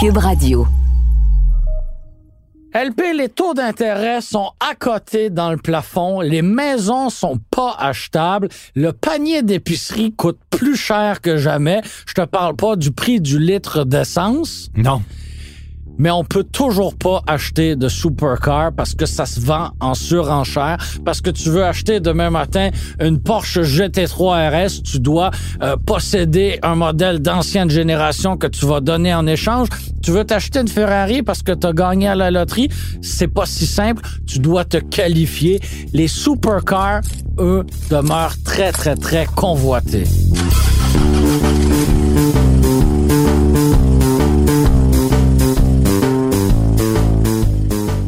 Cube Radio. LP, les taux d'intérêt sont à côté dans le plafond, les maisons sont pas achetables, le panier d'épicerie coûte plus cher que jamais. Je te parle pas du prix du litre d'essence. Non mais on peut toujours pas acheter de supercar parce que ça se vend en surenchère. Parce que tu veux acheter demain matin une Porsche GT3 RS, tu dois euh, posséder un modèle d'ancienne génération que tu vas donner en échange. Tu veux t'acheter une Ferrari parce que tu as gagné à la loterie, c'est pas si simple. Tu dois te qualifier. Les supercars, eux, demeurent très, très, très convoités.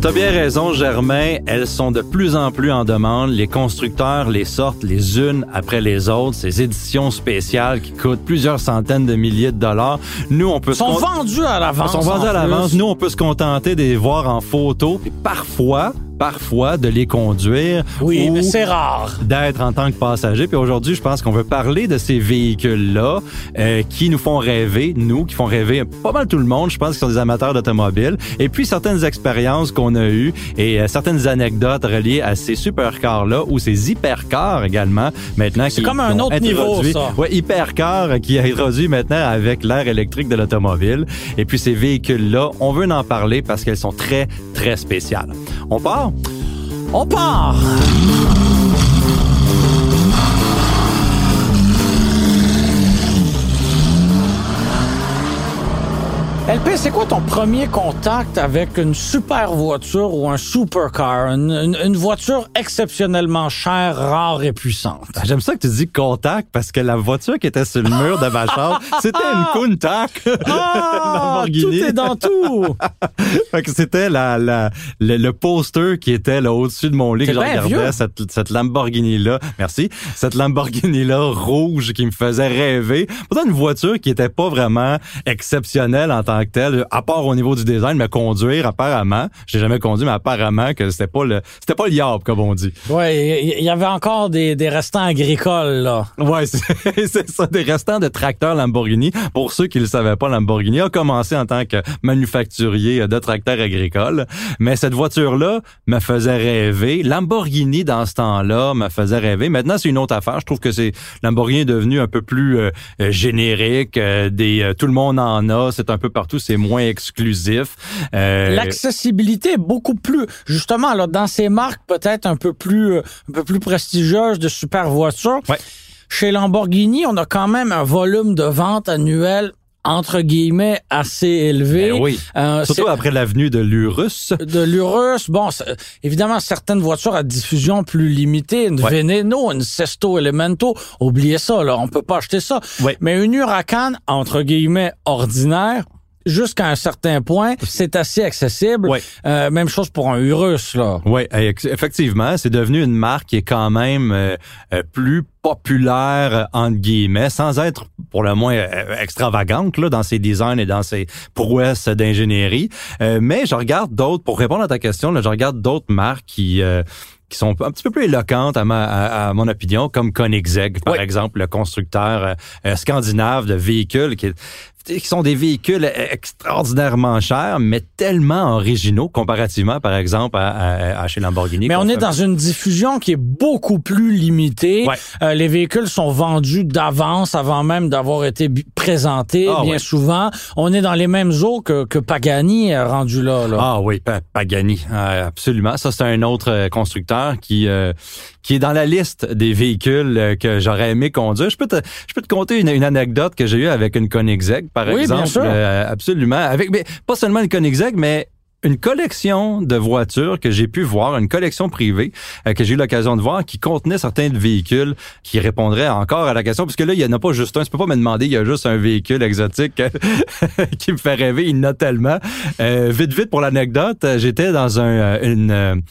T'as bien raison, Germain. Elles sont de plus en plus en demande. Les constructeurs les sortent les unes après les autres. Ces éditions spéciales qui coûtent plusieurs centaines de milliers de dollars. Nous, on peut sont se vendus à l'avance. Sont vendus à l'avance. Nous, on peut se contenter de les voir en photo. Et parfois, parfois de les conduire. Oui, mais c'est rare. D'être en tant que passager. Puis aujourd'hui, je pense qu'on veut parler de ces véhicules-là euh, qui nous font rêver, nous, qui font rêver pas mal tout le monde. Je pense qu'ils sont des amateurs d'automobile. Et puis certaines expériences qu'on a eues et euh, certaines anecdotes reliées à ces supercars-là ou ces hypercars également maintenant. C'est comme un autre niveau, ça. Ouais, hypercars qui a introduit maintenant avec l'ère électrique de l'automobile. Et puis ces véhicules-là, on veut en parler parce qu'elles sont très, très spéciales. On part? On part LP, c'est quoi ton premier contact avec une super voiture ou un supercar? Une, une, voiture exceptionnellement chère, rare et puissante. Ah, j'aime ça que tu dis contact parce que la voiture qui était sur le mur de ma chambre, c'était une Countach. Ah, tout est dans tout. fait que c'était la, la, le, poster qui était là au-dessus de mon lit que je regardais cette, cette Lamborghini-là. Merci. Cette Lamborghini-là rouge qui me faisait rêver. Pourtant, une voiture qui était pas vraiment exceptionnelle en tant à part au niveau du design, mais conduire, apparemment, j'ai jamais conduit, mais apparemment que c'était pas le, c'était pas le comme on dit. Ouais, il y, avait encore des, des restants agricoles, là. Ouais, c'est ça, des restants de tracteurs Lamborghini. Pour ceux qui le savaient pas, Lamborghini a commencé en tant que manufacturier de tracteurs agricoles. Mais cette voiture-là me faisait rêver. Lamborghini, dans ce temps-là, me faisait rêver. Maintenant, c'est une autre affaire. Je trouve que c'est, Lamborghini est devenu un peu plus euh, euh, générique. Euh, des, tout le monde en a. C'est un peu partout c'est moins exclusif. Euh, L'accessibilité est beaucoup plus, justement, là, dans ces marques peut-être un peu plus, euh, un peu plus prestigieuses de super voitures. Chez Lamborghini, on a quand même un volume de vente annuel entre guillemets assez élevé. Ben oui. Euh, Surtout après l'avenue de l'Urus. De l'Urus. Bon, évidemment, certaines voitures à diffusion plus limitée, une Veneno, une Sesto Elemento, oubliez ça, là, on peut pas acheter ça. Mais une Huracan, entre guillemets, ordinaire, jusqu'à un certain point, c'est assez accessible. Euh, même chose pour un Urus, là. Oui, effectivement, c'est devenu une marque qui est quand même euh, euh, plus populaire entre guillemets, sans être pour le moins extravagante là dans ses designs et dans ses prouesses d'ingénierie. mais je regarde d'autres pour répondre à ta question, là, je regarde d'autres marques qui qui sont un petit peu plus éloquentes à, ma, à, mon opinion, comme Koenigsegg, par exemple, le constructeur scandinave de véhicules qui est qui sont des véhicules extraordinairement chers, mais tellement originaux comparativement, par exemple, à, chez Lamborghini. Mais on est dans une diffusion qui est beaucoup plus limitée. Euh, les véhicules sont vendus d'avance, avant même d'avoir été présentés, ah, bien souvent. On est dans les mêmes eaux que, que Pagani rendu là, là. Ah oui, Pagani, euh, absolument. Ça, c'est un autre euh, constructeur qui qui est dans la liste des véhicules que j'aurais aimé conduire. Je peux te, je peux te conter une, une anecdote que j'ai eue avec une Koenigsegg par exemple. Euh, absolument. Avec, mais pas seulement une Koenigsegg, mais une collection de voitures que j'ai pu voir, une collection privée euh, que j'ai eu l'occasion de voir qui contenait certains véhicules qui répondraient encore à la question parce que là il y en a pas juste un, tu peux pas me demander il y a juste un véhicule exotique qui me fait rêver, il en a tellement. Euh, vite vite pour l'anecdote, j'étais dans un euh, une,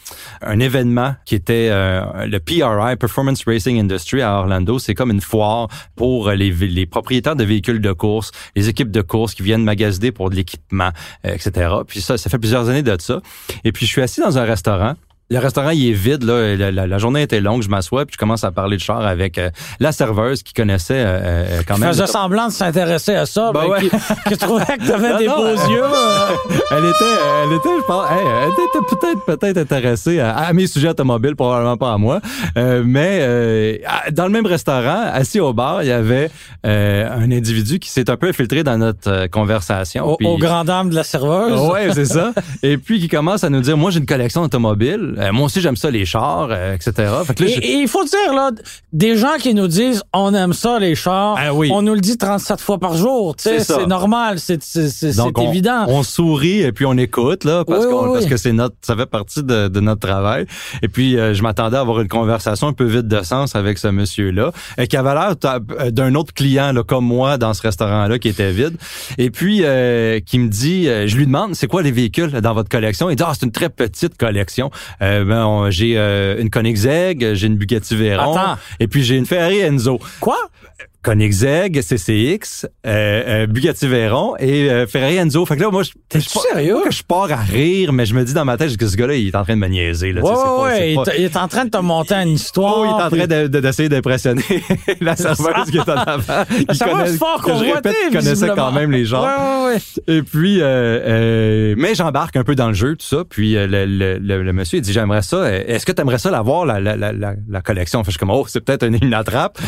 un événement qui était le PRI Performance Racing Industry à Orlando, c'est comme une foire pour les, les propriétaires de véhicules de course, les équipes de course qui viennent magasiner pour de l'équipement, etc. Puis ça ça fait plusieurs années de ça. Et puis, je suis assis dans un restaurant le restaurant il est vide là, la, la, journée était longue, je m'assois puis je commence à parler de char avec euh, la serveuse qui connaissait euh, euh quand même. Faisait semblant de s'intéresser à ça, ben ouais. qui, qui, trouvait que t'avais des beaux yeux. elle était, elle était, je pense, elle était peut-être peut-être intéressée à, mes sujets automobiles, probablement pas à moi, euh, mais dans le même restaurant, assis au bar, il y avait un individu qui s'est un peu infiltré dans notre conversation. Au, au grand dame de la serveuse. Ouais, c'est ça. Et puis qui commence à nous dire, moi j'ai une collection automobile euh, moi aussi, j'aime ça, les chars, euh, etc. et, il faut dire, là, des gens qui nous disent on aime ça, les chars, ah on nous le dit 37 fois par jour. C'est normal, c'est évident. On sourit et puis on écoute, là, parce, parce que c'est notre, ça fait partie de, notre travail. Et puis, euh, je m'attendais à avoir une conversation un peu vide de sens avec ce monsieur-là, qui avait l'air d'un autre client, là, comme moi, dans ce restaurant-là, qui était vide. Et puis, qui me dit, je lui demande, c'est quoi les véhicules dans votre collection? Il dit, ah, c'est une très petite collection. Euh, ben, j'ai euh, une Koenigsegg, j'ai une Bugatti Veyron, et puis j'ai une Ferrari Enzo. Quoi? Koenigsegg, CCX, euh, euh, Bugatti Veyron et euh, Ferrari Enzo. Fait que là, moi, je, T'es sérieux? que je pars à rire, mais je me dis dans ma tête que ce gars-là, il est en train de me niaiser. Là, ouais, ouais, il, est en train de te monter une histoire. Oh, il est en train d'essayer d'impressionner la serveuse qui est en avant. La serveuse fort que je répète, connaissait quand même les gens. Ouais, ouais, Et puis, euh, mais j'embarque un peu dans le jeu, tout ça. Puis le, le, le, monsieur, il dit, j'aimerais ça. Est-ce que tu aimerais ça l'avoir, la, la, la, la, collection? Fait, je suis comme, oh, c'est peut-être une, une attrape.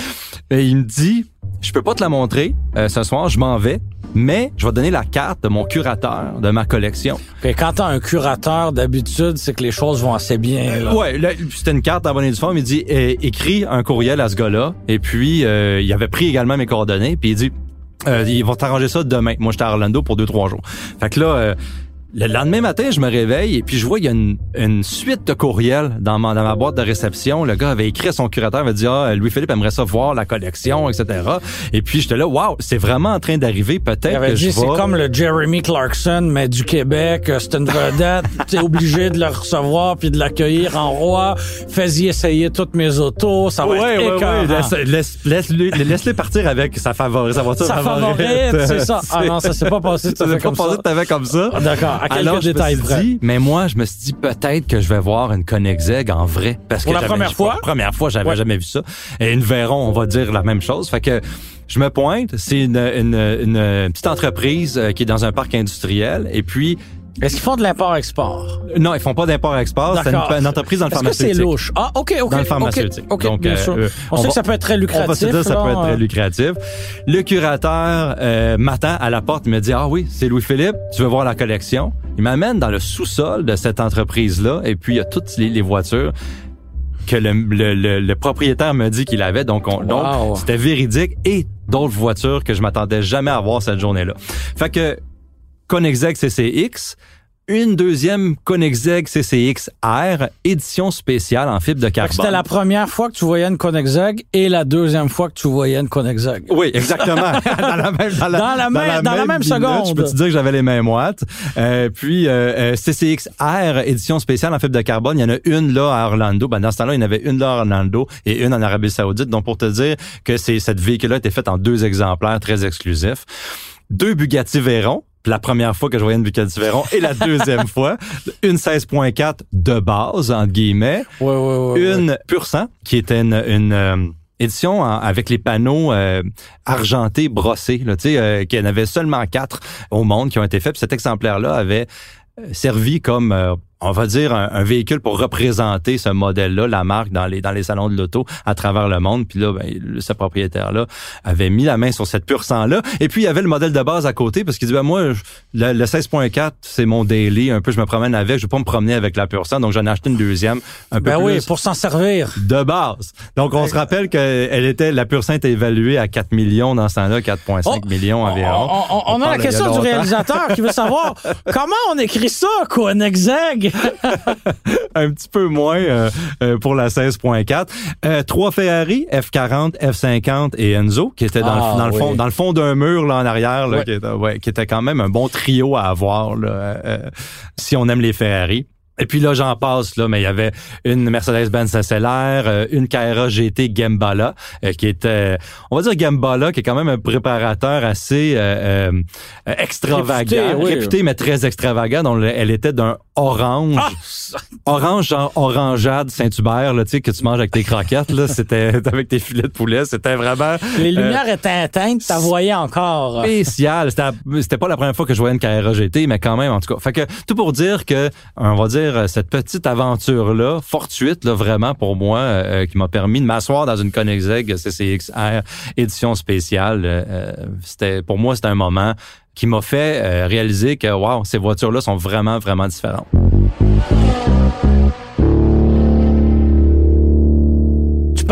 Et il me dit, je peux pas te la montrer euh, ce soir, je m'en vais, mais je vais donner la carte de mon curateur de ma collection. Et quand t'as un curateur, d'habitude, c'est que les choses vont assez bien. Là. Ouais, c'était une carte et due forme. Il dit eh, écris un courriel à ce gars-là. Et puis euh, il avait pris également mes coordonnées. Puis il dit euh, ils vont t'arranger ça demain. Moi, j'étais à Orlando pour deux trois jours. Fait que là. Euh, le lendemain matin, je me réveille et puis je vois il y a une, une suite de courriels dans ma, dans ma boîte de réception. Le gars avait écrit à son curateur, il avait dit ah Louis-Philippe aimerait ça voir la collection, etc. Et puis j'étais là, waouh, c'est vraiment en train d'arriver. Peut-être que dit, C'est comme le Jeremy Clarkson mais du Québec. Euh, c'est une vedette. T'es obligé de le recevoir puis de l'accueillir en roi. Fais-y essayer toutes mes autos. Ça va ouais, être ouais, ouais. Laisse, laisse, laisse, le partir avec sa favorite, sa voiture sa favorite. c'est ça. Ah non, ça s'est pas passé. Ça s'est pas passé. T'avais comme ça. Ah, d'accord. Alors, je me dit, mais moi, je me suis dit peut-être que je vais voir une Koenigsegg en vrai. Parce Pour que la première fois? Première fois, j'avais jamais vu ça. Et une Veyron, on va dire la même chose. Fait que je me pointe, c'est une, une, une, petite entreprise euh, qui est dans un parc industriel. Et puis, est-ce qu'ils font de l'import-export? Non, ils font pas d'import-export. C'est une, entreprise dans le pharmaceutique. Est-ce que c'est louche? Ah, OK, OK. Dans le pharmaceutique. OK, Donc, bien sûr. Euh, on, sait que ça peut être très lucratif. On va se dire que ça peut être très lucratif. Le curateur euh, m'attend à la porte. Il me dit, ah oui, c'est Louis-Philippe. Tu veux voir la collection? Il m'amène dans le sous-sol de cette entreprise-là. Et puis, il y a toutes les, voitures que le, le, le, propriétaire me dit qu'il avait. Donc, donc c'était véridique. Et d'autres voitures que je m'attendais jamais à voir cette journée-là. Fait que Koenigsegg CCX, une deuxième Koenigsegg CCX R, édition spéciale en fibre de carbone. C'était la première fois que tu voyais une Koenigsegg et la deuxième fois que tu voyais une Koenigsegg. Oui, exactement. dans la même, dans la, même, dans la même seconde. Je peux te dire que j'avais les mêmes watts. Euh, puis euh, euh CCX R, édition spéciale en fibre de carbone, il y en a une là à Orlando. Ben, dans ce temps-là, il y en avait une là à Orlando et une en Arabie Saoudite. Donc, pour te dire que c'est cette véhicule-là été faite en deux exemplaires très exclusifs. Deux Bugatti Veyron, la première fois que je voyais une Bugatti Veyron et la deuxième fois, une 16.4 de base, entre guillemets, ouais, ouais, ouais, une Pur sang, qui était une, euh, édition avec les panneaux euh, argentés brossés, là, tu sais, euh, qu'il y en avait seulement quatre au monde qui ont été faits. Puis cet exemplaire-là avait servi comme on va dire, un, véhicule pour représenter ce modèle-là, la marque dans les dans les salons de l'auto à travers le monde. Puis là, ben, ce propriétaire-là avait mis la main sur cette pure sang-là. Et puis, il y avait le modèle de base à côté parce qu'il dit, ben, moi, le, 16.4, c'est mon daily. Un peu, je me promène avec. Je vais pas me promener avec la pure sang. Donc, j'en ai acheté une deuxième. Un ben peu oui, pour s'en servir. De base. Donc, on se rappelle qu'elle était, la pure sang était évaluée à 4 millions dans ce temps-là, 4,5 millions environ. On, a la question du réalisateur qui veut savoir comment on écrit ça, quoi, un exeg? un petit peu moins euh, euh, pour la 16.4. Euh, trois Ferrari, F40, F50 et Enzo, qui étaient dans, le, ah, le fond, dans le fond d'un mur là en arrière, là, qui, était, ouais, qui était quand même un bon trio à avoir là, si on aime les Ferrari. Et puis là, j'en passe, là, mais il y avait une Mercedes-Benz SLR, euh, une Carrera GT Gembala, euh, qui était, on va dire Gembala, qui est quand même un préparateur assez euh, extravagant, réputé, mais très extravagant. Donc, elle était d'un orange, ah! orange genre orangeade Saint-Hubert, là, tu sais, que tu manges avec tes croquettes, là, c'était avec tes filets de poulet, c'était vraiment... Les lumières étaient éteintes, ça voyait encore. Spécial, c'était pas la première fois que je voyais une Carrera GT, mais quand même, en tout cas. Fait que, tout pour dire que, on va dire, cette petite aventure-là, fortuite, là, vraiment pour moi, euh, qui m'a permis de m'asseoir dans une Koenigsegg CCXR édition spéciale. Euh, c'était Pour moi, c'était un moment qui m'a fait euh, réaliser que, wow, ces voitures-là sont vraiment, vraiment différentes.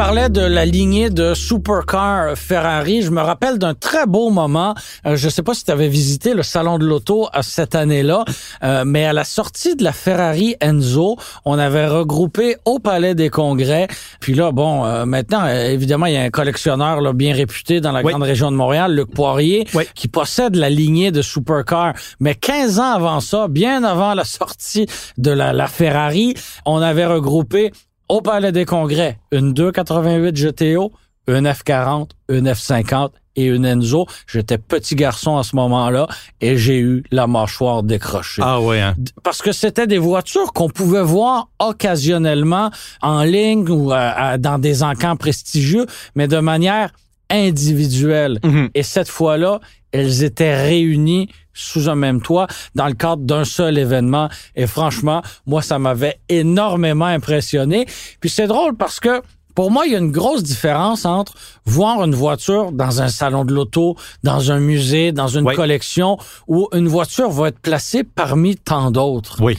Parlais de la lignée de supercar Ferrari. Je me rappelle d'un très beau moment. Euh, je ne sais pas si tu avais visité le salon de l'auto euh, cette année-là, euh, mais à la sortie de la Ferrari Enzo, on avait regroupé au Palais des Congrès. Puis là, bon, maintenant, évidemment, il y a un collectionneur là, bien réputé dans la grande région de Montréal, Luc Poirier, qui possède la lignée de supercar. Mais 15 ans avant ça, bien avant la sortie de la, la Ferrari, on avait regroupé au Palais des Congrès, une 288 GTO, une F40, une F50 et une Enzo. J'étais petit garçon à ce moment-là et j'ai eu la mâchoire décrochée. Ah ouais. Hein? Parce que c'était des voitures qu'on pouvait voir occasionnellement en ligne ou dans des encans prestigieux, mais de manière individuelle. Mm-hmm. Et cette fois-là, elles étaient réunies sous un même toit dans le cadre d'un seul événement. Et franchement, moi, ça m'avait énormément impressionné. Puis c'est drôle parce que pour moi, il y a une grosse différence entre voir une voiture dans un salon de l'auto, dans un musée, dans une collection, où une voiture va être placée parmi tant d'autres. Oui.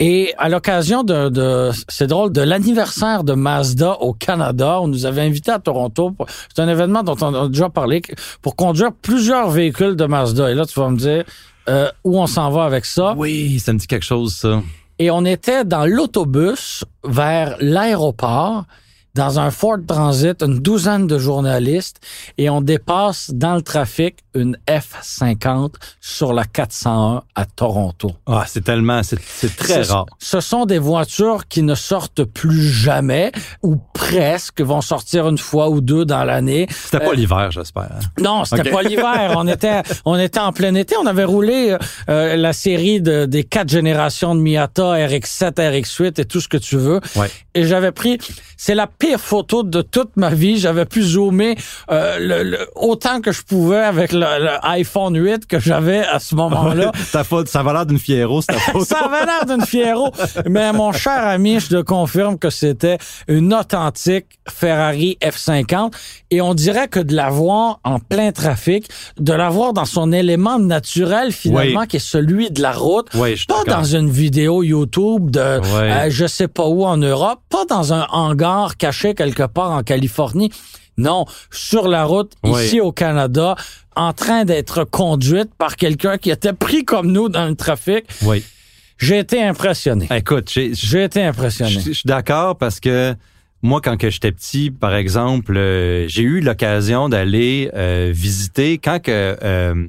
Et à l'occasion de, de c'est drôle, de l'anniversaire de Mazda au Canada, on nous avait invités à Toronto. C'est un événement dont on a déjà parlé pour conduire plusieurs véhicules de Mazda. Et là, tu vas me dire euh, où on s'en va avec ça. Oui, ça me dit quelque chose, ça. Et on était dans l'autobus vers l'aéroport dans un Ford Transit, une douzaine de journalistes, et on dépasse dans le trafic une F-50 sur la 401 à Toronto. Ah, c'est tellement, c'est très rare. Ce sont des voitures qui ne sortent plus jamais, ou presque, vont sortir une fois ou deux dans l'année. C'était pas euh, l'hiver, j'espère. Hein? Non, c'était pas l'hiver. on était, on était en plein été. On avait roulé euh, la série de, des quatre générations de Miata, RX-7, RX-8 et tout ce que tu veux. Ouais. Et j'avais pris, c'est la pire photo de toute ma vie. J'avais pu zoomer euh, le, autant que je pouvais avec le, iPhone 8 que j'avais à ce moment-là. ça va l'air d'une Fiero, cette photo. ça avait l'air d'une Fiero. Mais mon cher ami, je te confirme que c'était une authentique Ferrari F50. Et on dirait que de la voir en plein trafic, de la voir dans son élément naturel finalement, qui est celui de la route, pas dans une vidéo YouTube de euh, je sais pas où en Europe, pas dans un hangar caché quelque part en Californie. Non, sur la route, ici au Canada, en train d'être conduite par quelqu'un qui était pris comme nous dans le trafic. Oui. J'ai été impressionné. Écoute, j'ai été impressionné. Je suis d'accord parce que moi, quand que j'étais petit, par exemple, euh, j'ai eu l'occasion d'aller euh, visiter quand que euh,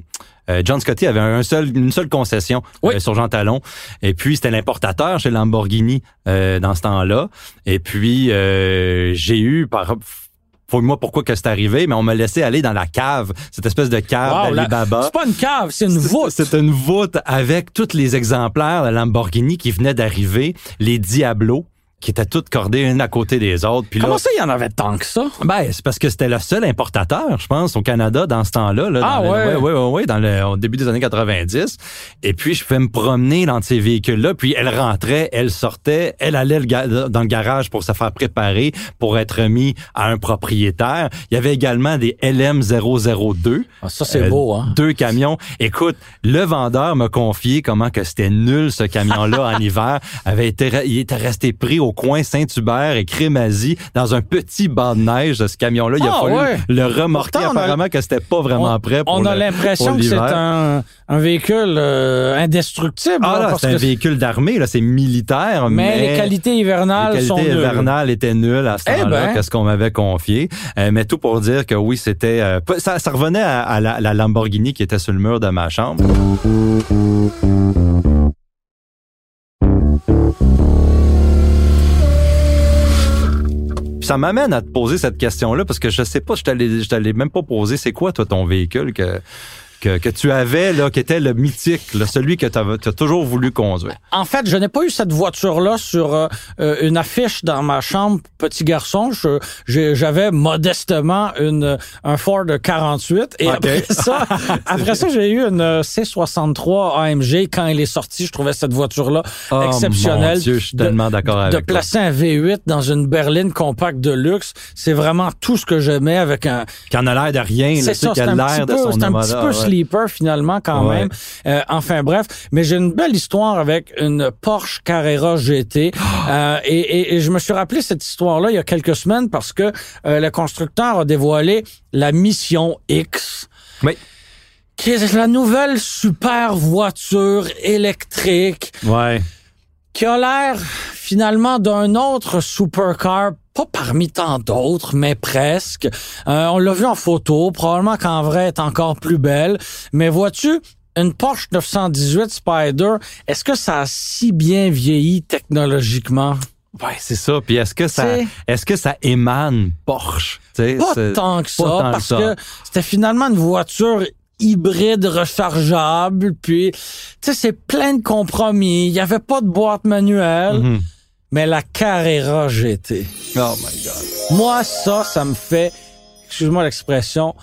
John Scotty avait un seul, une seule concession sur Jean Talon. Et puis, c'était l'importateur chez Lamborghini dans ce temps-là. Et puis, j'ai eu, par Fouille-moi pourquoi que c'est arrivé, mais on m'a laissé aller dans la cave, cette espèce de cave d'Alibaba. C'est pas une cave, c'est une voûte. C'est une voûte avec tous les exemplaires de Lamborghini qui venaient d'arriver, les Diablos qui étaient toutes cordées une à côté des autres. Puis Comment ça, il y en avait tant que ça? Ben, c'est parce que c'était le seul importateur, je pense, au Canada dans ce temps-là. Là, ah ouais? Oui, oui, oui, dans le au début des années 90. Et puis, je fais me promener dans ces véhicules-là, puis elle rentrait, elle sortait, elle allait dans le garage pour se faire préparer, pour être mis à un propriétaire. Il y avait également des LM002. Ah, ça, c'est beau, hein? Deux camions. Écoute, le vendeur m'a confié comment que c'était nul, ce camion-là, en hiver. Avait été, il était resté pris au coin Saint-Hubert et Crémazie dans un petit bas de neige de ce camion-là. Il a ah, fallu le remorquer apparemment que c'était pas vraiment prêt pour On a l'impression que c'est un, un, véhicule euh, indestructible. Ah là, c'est un véhicule d'armée, là, c'est militaire. Mais, les qualités hivernales les qualités hivernales étaient nulles à ce eh temps-là, ben. qu'est-ce qu'on m'avait confié. Euh, mais tout pour dire que oui, c'était... Euh, ça, ça, revenait à, la, la Lamborghini qui était sur le mur de ma chambre. Ça m'amène à te poser cette question-là parce que je sais pas, je t'allais, je t'allais même pas poser, c'est quoi toi ton véhicule que que, que, tu avais, là, qui était le mythique, là, celui que tu as, toujours voulu conduire? En fait, je n'ai pas eu cette voiture-là sur euh, euh, une affiche dans ma chambre, petit garçon. J'avais modestement une un Ford 48. Et après ça, après ça, j'ai eu une C63 AMG. Quand elle est sortie, je trouvais cette voiture-là oh, exceptionnelle. Mon Dieu, je suis tellement d'accord avec De placer un V8 dans une berline compacte de luxe, c'est vraiment tout ce que j'aimais avec un... Qui en a l'air de rien. C'est ça, c'est un, petit peu, un petit peu sleeper finalement quand même. Euh, enfin bref, mais j'ai une belle histoire avec une Porsche Carrera GT euh, et, et, je me suis rappelé cette histoire-là il y a quelques semaines parce que euh, le constructeur a dévoilé la Mission X. Oui qui est la nouvelle super voiture électrique. Ouais. Qui a l'air finalement d'un autre supercar pas parmi tant d'autres, mais presque. Euh, on l'a vu en photo, probablement qu'en vrai, elle est encore plus belle. Mais vois-tu, une Porsche 918 Spider, est-ce que ça a si bien vieilli technologiquement? Ouais, c'est ça. Puis est-ce que ça, est-ce que ça émane Porsche? T'sais, pas tant que ça, parce que c'était finalement une voiture hybride rechargeable. Puis, tu sais, c'est plein de compromis. Il y avait pas de boîte manuelle. Mm-hmm mais la Carrera GT. Oh my God. Moi, ça, ça me fait, excuse-moi l'expression,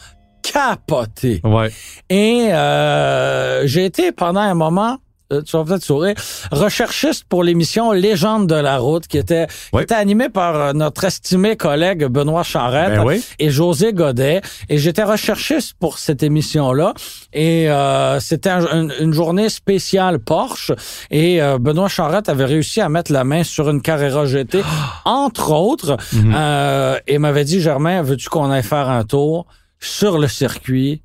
capoter. Ouais. Et euh, j'ai été pendant un moment euh, tu vas peut-être sourire, recherchiste pour l'émission Légende de la route qui était, qui était animée par euh, notre estimé collègue Benoît Charette ben et José Godet. Et j'étais recherchiste pour cette émission-là. Et euh, c'était une journée spéciale Porsche. Et Benoît Charette avait réussi à mettre la main sur une Carrera GT, entre autres. Mhm. et m'avait dit, Germain, veux-tu qu'on aille faire un tour sur le circuit?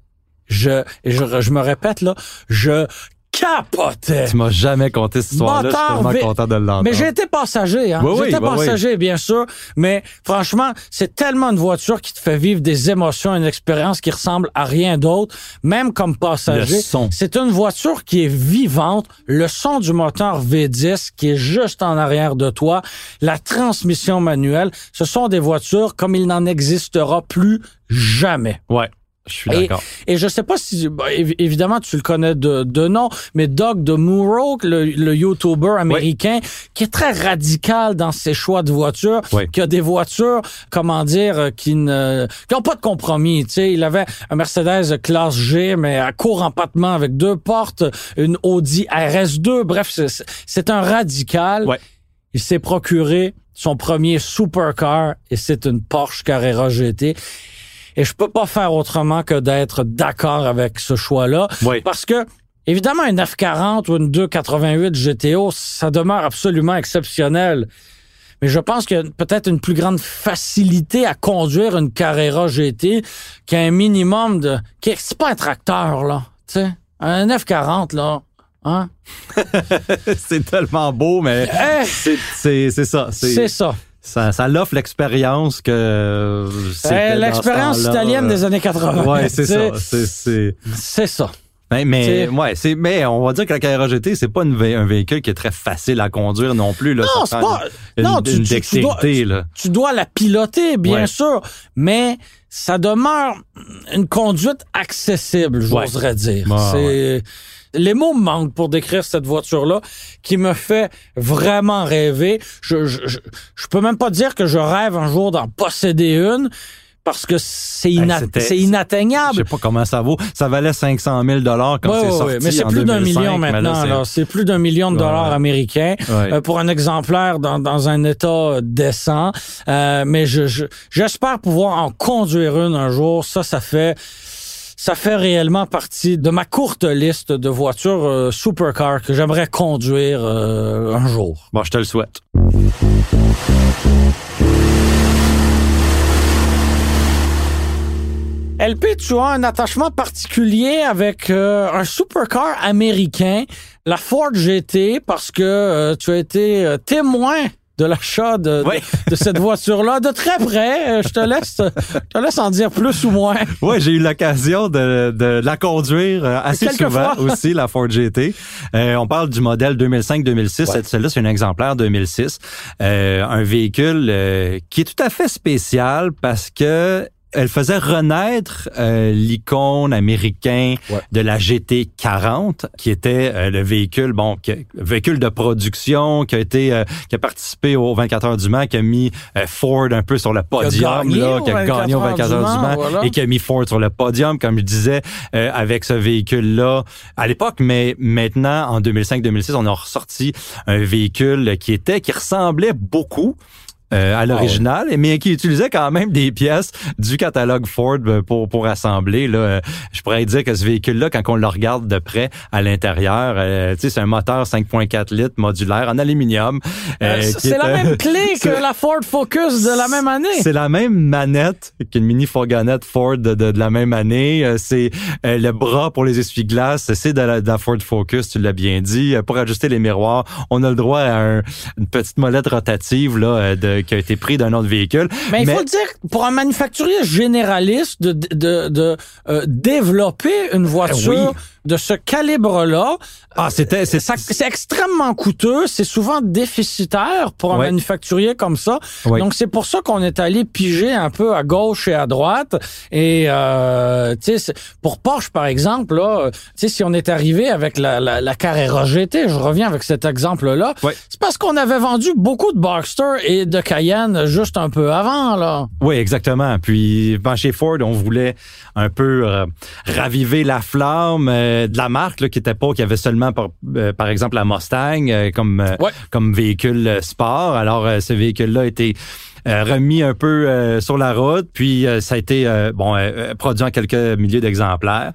Je, je, je me répète là, je capotais. Tu m'as jamais conté cette histoire-là. Je suis tellement content de l'entendre. Mais j'ai été passager, hein. Oui, J'étais passager, bien sûr. Mais franchement, c'est tellement une voiture qui te fait vivre des émotions, une expérience qui ressemble à rien d'autre. Même comme passager. C'est une voiture qui est vivante. Le son du moteur V10 qui est juste en arrière de toi. La transmission manuelle. Ce sont des voitures comme il n'en existera plus jamais. Ouais. Je suis d'accord. Et, je sais pas si, bah, évidemment, tu le connais de, de nom, mais Doug de Muro, le, le YouTuber américain, qui est très radical dans ses choix de voitures, qui a des voitures, comment dire, euh, qui ne, qui ont pas de compromis. Tu sais, il avait un Mercedes classe G, mais à court empattement avec deux portes, une Audi RS2. Bref, c'est un radical. Il s'est procuré son premier supercar et c'est une Porsche Carrera GT. Et je peux pas faire autrement que d'être d'accord avec ce choix-là. Parce que, évidemment, une F40 ou une 288 GTO, ça demeure absolument exceptionnel. Mais je pense qu'il y a peut-être une plus grande facilité à conduire une Carrera GT qu'un minimum de... C'est pas un tracteur, là. Tu sais, un F40, là. Hein? c'est tellement beau, mais eh! c'est ça. C'est ça ça, ça l'offre l'expérience que c'est l'expérience italienne des années 80. Ouais, c'est ça. C'est ça. Ben, mais ouais, c'est mais on va dire que la Carrera GT c'est pas un véhicule qui est très facile à conduire non plus là. Non, c'est pas. non, tu, tu, dois, tu, dois, la piloter bien sûr, mais ça demeure une conduite accessible, j'oserais dire. c'est les mots me manquent pour décrire cette voiture-là qui me fait vraiment rêver. Je, je, je, peux même pas dire que je rêve un jour d'en posséder une parce que c'est inatteignable. Je sais pas comment ça vaut. Ça valait 500 000 dollars quand c'est sorti Mais c'est plus d'un million maintenant. C'est plus d'un million de dollars américains euh, pour un exemplaire dans, dans un état décent. Euh, mais je j'espère pouvoir en conduire une un jour. Ça, ça fait ça fait réellement partie de ma courte liste de voitures euh, supercar que j'aimerais conduire euh, un jour. Bon, je te le souhaite. LP, tu as un attachement particulier avec euh, un supercar américain, la Ford GT, parce que tu as été témoin de l'achat de, Oui. de, de cette voiture-là de très près. Euh, Je te laisse, je te laisse en dire plus ou moins. Ouais, j'ai eu l'occasion de, de la conduire euh, assez souvent fois. aussi, la Ford GT. Euh, on parle du modèle 2005-2006. Cette- Celle-là, c'est un exemplaire 2006. Euh, un véhicule euh, qui est tout à fait spécial parce que elle faisait renaître euh, l'icône américain Ouais. de la GT40, qui était euh, le véhicule, bon, qui- véhicule de production, qui a été, euh, qui a participé au 24 heures du Mans, qui a mis Ford un peu sur le podium, gagné là, qui a 24 gagné au heures 24 du heures du Mans, voilà. et qui a mis Ford sur le podium, comme je disais, euh, avec ce véhicule-là à l'époque. Mais maintenant, en 2005-2006, on a ressorti un véhicule qui était, qui ressemblait beaucoup euh, Ah à l'original, mais qui utilisait quand même des pièces du catalogue Ford euh, pour pour assembler. Là, Euh, je pourrais dire que ce véhicule-là, quand on le regarde de près à l'intérieur, euh, tu sais, c'est un moteur 5.4 litres modulaire en aluminium. euh, c'est la est, même clé que la Ford Focus de la même année. c'est la même manette qu'une mini fourgonnette Ford de, de, de la même année. C'est le bras pour les essuie-glaces, c'est de la, de la Ford Focus, tu l'as bien dit. Pour ajuster les miroirs, on a le droit à un- une petite molette rotative là, euh, qui a été prise d'un autre véhicule. Mais il faut le dire, pour un manufacturier généraliste, de, de, de euh, développer une voiture Oui. De ce calibre-là, Ah, c'était c'est ça- c'est extrêmement couteux, c'est souvent déficitaire pour un Ouais. manufacturier comme ça. Donc c'est pour ça qu'on est allé piger un peu à gauche et à droite. Et euh, tu sais, pour Porsche par exemple, là, euh, tu sais, si on est arrivé avec la, la, la Carrera GT, je reviens avec cet exemple-là, Ouais. c'est parce qu'on avait vendu beaucoup de Boxster et de Cayenne juste un peu avant là. Oui, exactement. Puis ben, chez Ford, on voulait un peu euh, raviver la flamme euh, de la marque là, qui était pas, qui avait seulement par, euh, par exemple la Mustang euh, comme euh, Ouais. comme véhicule euh, sport. Alors euh, ce véhicule-là a été euh, remis un peu euh, sur la route, puis euh, ça a été euh, bon euh, euh, produit en quelques milliers d'exemplaires.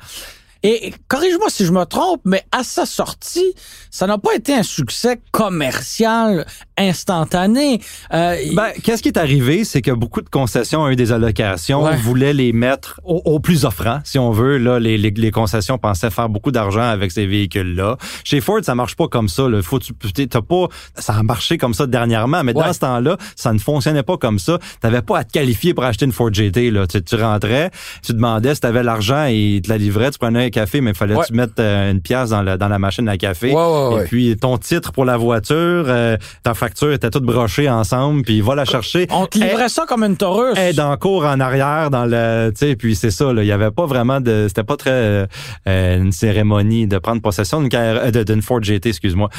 Et corrige-moi si je me trompe, mais à sa sortie, ça n'a pas été un succès commercial instantané. Euh, Ben, qu'est-ce qui est arrivé, c'est que beaucoup de concessions ont eu des allocations, Ouais. voulaient les mettre au, au plus offrant, si on veut. Là, les, les, les concessions pensaient faire beaucoup d'argent avec ces véhicules-là. Chez Ford, ça marche pas comme ça. Là. Faut tu, t'as pas, ça a marché comme ça dernièrement, mais Ouais. dans ce temps-là, ça ne fonctionnait pas comme ça. T'avais pas à te qualifier pour acheter une Ford GT. Là. Tu, tu rentrais, tu demandais si t'avais l'argent et ils te la livraient. Tu prenais café, mais il fallait Ouais. que tu mettes euh, une pièce dans la, dans la machine à café? Ouais, ouais, ouais. Et puis ton titre pour la voiture, euh, ta facture était toute brochée ensemble, puis va la chercher. on te livrait ça comme une Taurus. Dans le cours en arrière dans le tu sais puis c'est ça il y avait pas vraiment de c'était pas très euh, une cérémonie de prendre possession d'une euh, Ford GT excuse-moi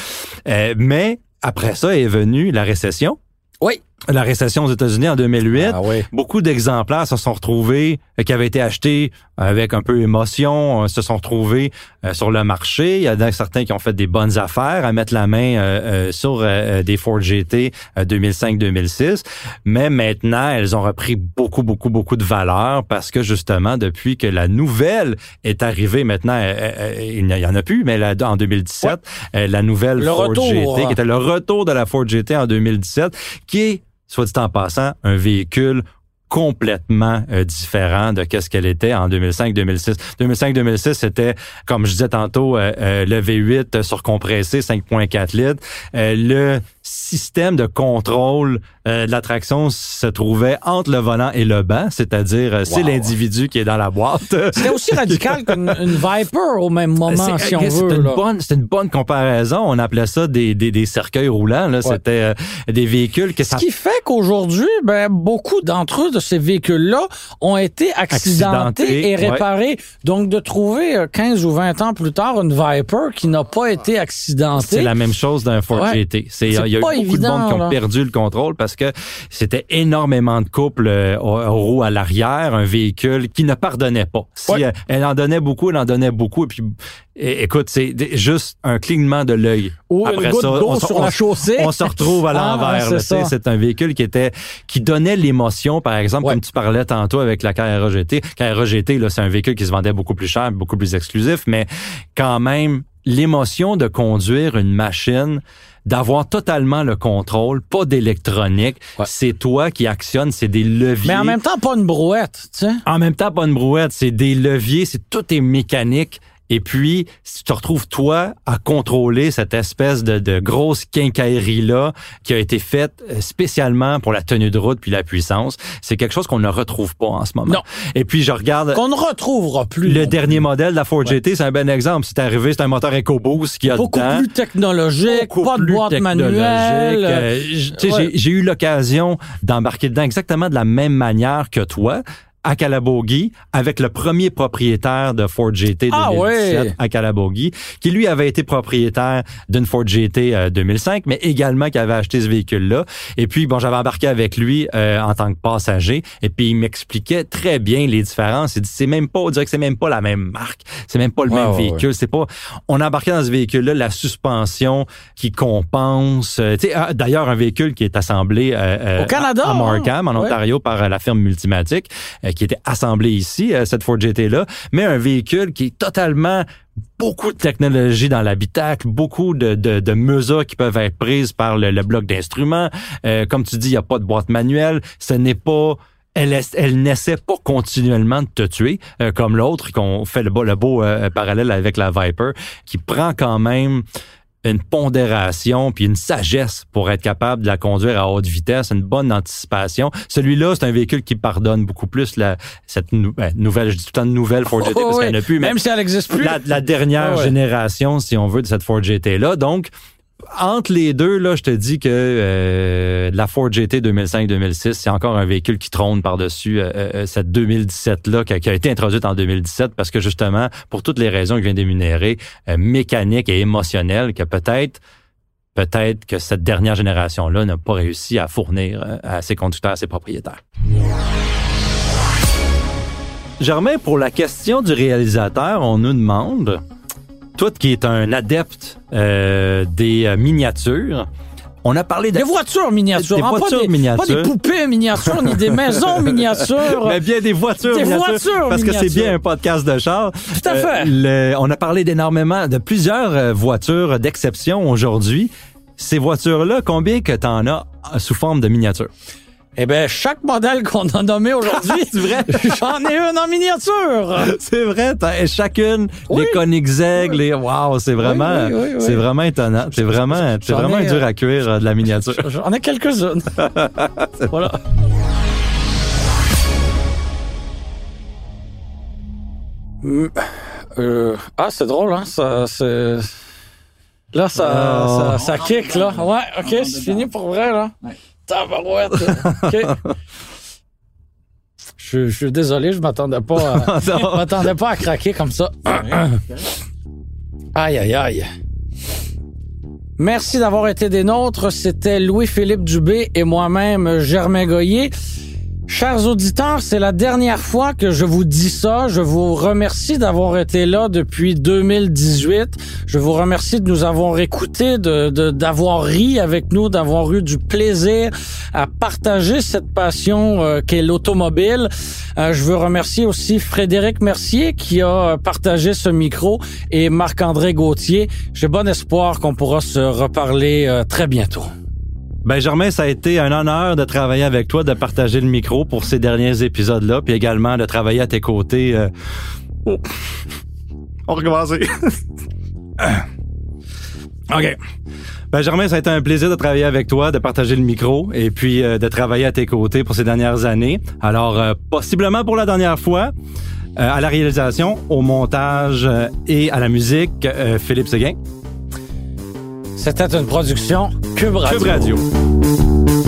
mais après ça est venue la récession Oui. La récession aux États-Unis en 2008 Ah oui. Beaucoup d'exemplaires se sont retrouvés, euh, qui avaient été achetés avec un peu émotion, euh, se sont retrouvés euh, sur le marché. Il y en a certains qui ont fait des bonnes affaires à mettre la main sur des Ford GT euh, 2005-2006. Mais maintenant, elles ont repris beaucoup, beaucoup, beaucoup de valeur parce que justement, depuis que la nouvelle est arrivée, maintenant, il n'y en a plus, mais en 2017, euh, la nouvelle Le Ford retour, GT, hein. qui était le retour de la Ford GT en 2017, qui est soit dit en passant, un véhicule complètement euh, différent de qu'est-ce qu'elle était en 2005-2006. 2005-2006, c'était, comme je disais tantôt, euh, euh, le V8 surcompressé 5.4 litres. Le système de contrôle euh, de la traction se trouvait entre le volant et le banc, c'est-à-dire euh, c'est Wow. l'individu qui est dans la boîte. C'était aussi radical qu'une une Viper au même moment, C'est- si on c'est veut. une là. bonne, c'est une bonne comparaison. On appelait ça des, des, des cercueils roulants. Là, c'était euh, des véhicules que ça Ce qui fait qu'aujourd'hui, ben, beaucoup d'entre eux, de ces véhicules-là, ont été accidentés, Accidentés, et ouais. réparés. Donc, de trouver euh, 15 ou 20 ans plus tard une Viper qui n'a pas été accidentée. C'est la même chose d'un Ford Ouais. GT. C'est, il y a C'est eu pas beaucoup évident, de monde qui ont là. perdu le contrôle parce que c'était énormément de couples euh, roues à l'arrière, un véhicule qui ne pardonnait pas. Si Ouais. euh, elle en donnait beaucoup, elle en donnait beaucoup. Et puis, écoute, c'est juste un clignement de l'œil. Ou Après ça, on, sur on- la chaussée. on se retrouve à Ah, l'envers. c'est un véhicule qui était qui donnait l'émotion, par exemple, Ouais. comme tu parlais tantôt avec la Carrera GT. Carrera GT, là, c'est un véhicule qui se vendait beaucoup plus cher, beaucoup plus exclusif, mais quand même l'émotion de conduire une machine d'avoir totalement le contrôle, pas d'électronique, Ouais. c'est toi qui actionne, c'est des leviers. Mais en même temps, pas une brouette, tu sais. En même temps, pas une brouette, c'est des leviers, c'est tout est mécanique. Et puis, tu te retrouves, toi, à contrôler cette espèce de, de grosse quincaillerie-là qui a été faite euh, spécialement pour la tenue de route puis la puissance. C'est quelque chose qu'on ne retrouve pas en ce moment. Non. Et puis, je regarde... Qu'on ne retrouvera plus. Le dernier modèle de la Ford GT, c'est un bon exemple. C'est arrivé, c'est un moteur EcoBoost qui a Beaucoup dedans. plus technologique, Beaucoup pas de plus boîte manuelle. Euh, j- tu sais, ouais. J'ai eu l'occasion d'embarquer dedans exactement de la même manière que toi à Calabogie avec le premier propriétaire de Ford GT 2017 Ah ouais. à Calabogie qui lui avait été propriétaire d'une Ford GT euh, 2005 mais également qui avait acheté ce véhicule-là et puis bon j'avais embarqué avec lui euh, en tant que passager et puis il m'expliquait très bien les différences il dit c'est même pas on dirait que c'est même pas la même marque c'est même pas le Ouais, même ouais, véhicule c'est pas on a embarqué dans ce véhicule-là la suspension qui compense. euh, tu sais, ah, D'ailleurs, un véhicule qui est assemblé euh, euh, Au Canada, à, Markham, en hein? Ontario, par euh, la firme Multimatic, euh, qui était assemblé ici, euh, cette Ford GT-là, mais un véhicule qui est totalement beaucoup de technologie dans l'habitacle, beaucoup de, de, mesures qui peuvent être prises par le, bloc d'instruments. Euh, comme tu dis, il n'y a pas de boîte manuelle. Ce n'est pas elle, elle n'essaie pas continuellement de te tuer, euh, comme l'autre, qu'on fait le beau, le beau parallèle avec la Viper, qui prend quand même une pondération puis une sagesse pour être capable de la conduire à haute vitesse, une bonne anticipation. Celui-là, c'est un véhicule qui pardonne beaucoup plus la, cette nou- ben, nouvelle, je dis tout le temps nouvelle Ford GT Oh, parce oui. qu'elle n'a plus, mais Même si elle n'existe plus. la, la dernière Ah ouais. génération, si on veut, de cette Ford GT là. Donc, entre les deux, là, je te dis que euh, la Ford GT 2005-2006, c'est encore un véhicule qui trône par-dessus euh, euh, cette 2017-là, qui, a- été introduite en 2017, parce que justement, pour toutes les raisons que je viens d'énumérer, euh, mécaniques et émotionnelles, que peut-être peut-être que cette dernière génération-là n'a pas réussi à fournir euh, à ses conducteurs, à ses propriétaires. Germain, pour la question du réalisateur, on nous demande, toi qui es un adepte euh, des euh, miniatures, on a parlé de... Des voitures miniatures. Des hein, voitures pas des, miniatures. Pas des poupées miniatures, ni des maisons miniatures. Mais bien des voitures, Des miniatures, voitures parce que c'est miniatures. bien un podcast de char. Tout à fait. le- on a parlé d'énormément de plusieurs euh, voitures d'exception aujourd'hui. Ces voitures-là, combien que tu en as euh, sous forme de miniature? Eh bien, chaque modèle qu'on a nommé aujourd'hui, C'est vrai? j'en ai une en miniature. C'est vrai, t'as- et chacune, Oui. les Koenigsegg, les wow, c'est vraiment, Oui, oui, oui, oui. c'est vraiment étonnant. C'est vraiment, c'est vraiment ai, dur euh, à cuire euh, de la miniature. J'en ai quelques-unes. voilà. Euh, ah, c'est drôle, hein? Ça, c'est... Là, ça, Oh. ça, ça kick, là. Ouais, OK, c'est fini pour vrai, là. Tabarouette. Je, je suis désolé, je m'attendais pas à, je m'attendais pas à craquer comme ça. Aïe, aïe, aïe. Merci d'avoir été des nôtres. C'était Louis-Philippe Dubé et moi-même, Germain Goyer. Chers auditeurs, c'est la dernière fois que je vous dis ça. Je vous remercie d'avoir été là depuis 2018. Je vous remercie de nous avoir écoutés, de, de- d'avoir ri avec nous, d'avoir eu du plaisir à partager cette passion euh, qu'est l'automobile. Euh, je veux remercier aussi Frédéric Mercier qui a partagé ce micro et Marc-André Gauthier. J'ai bon espoir qu'on pourra se reparler euh, très bientôt. Ben Germain, ça a été un honneur de travailler avec toi, de partager le micro pour ces derniers épisodes-là, puis également de travailler à tes côtés. euh, oh. On recommence. OK. Ben Germain, ça a été un plaisir de travailler avec toi, de partager le micro et puis euh, de travailler à tes côtés pour ces dernières années. Alors, euh, possiblement pour la dernière fois, euh, à la réalisation, au montage euh, et à la musique, euh, Philippe Séguin. C'était une production Cube Radio. Radio.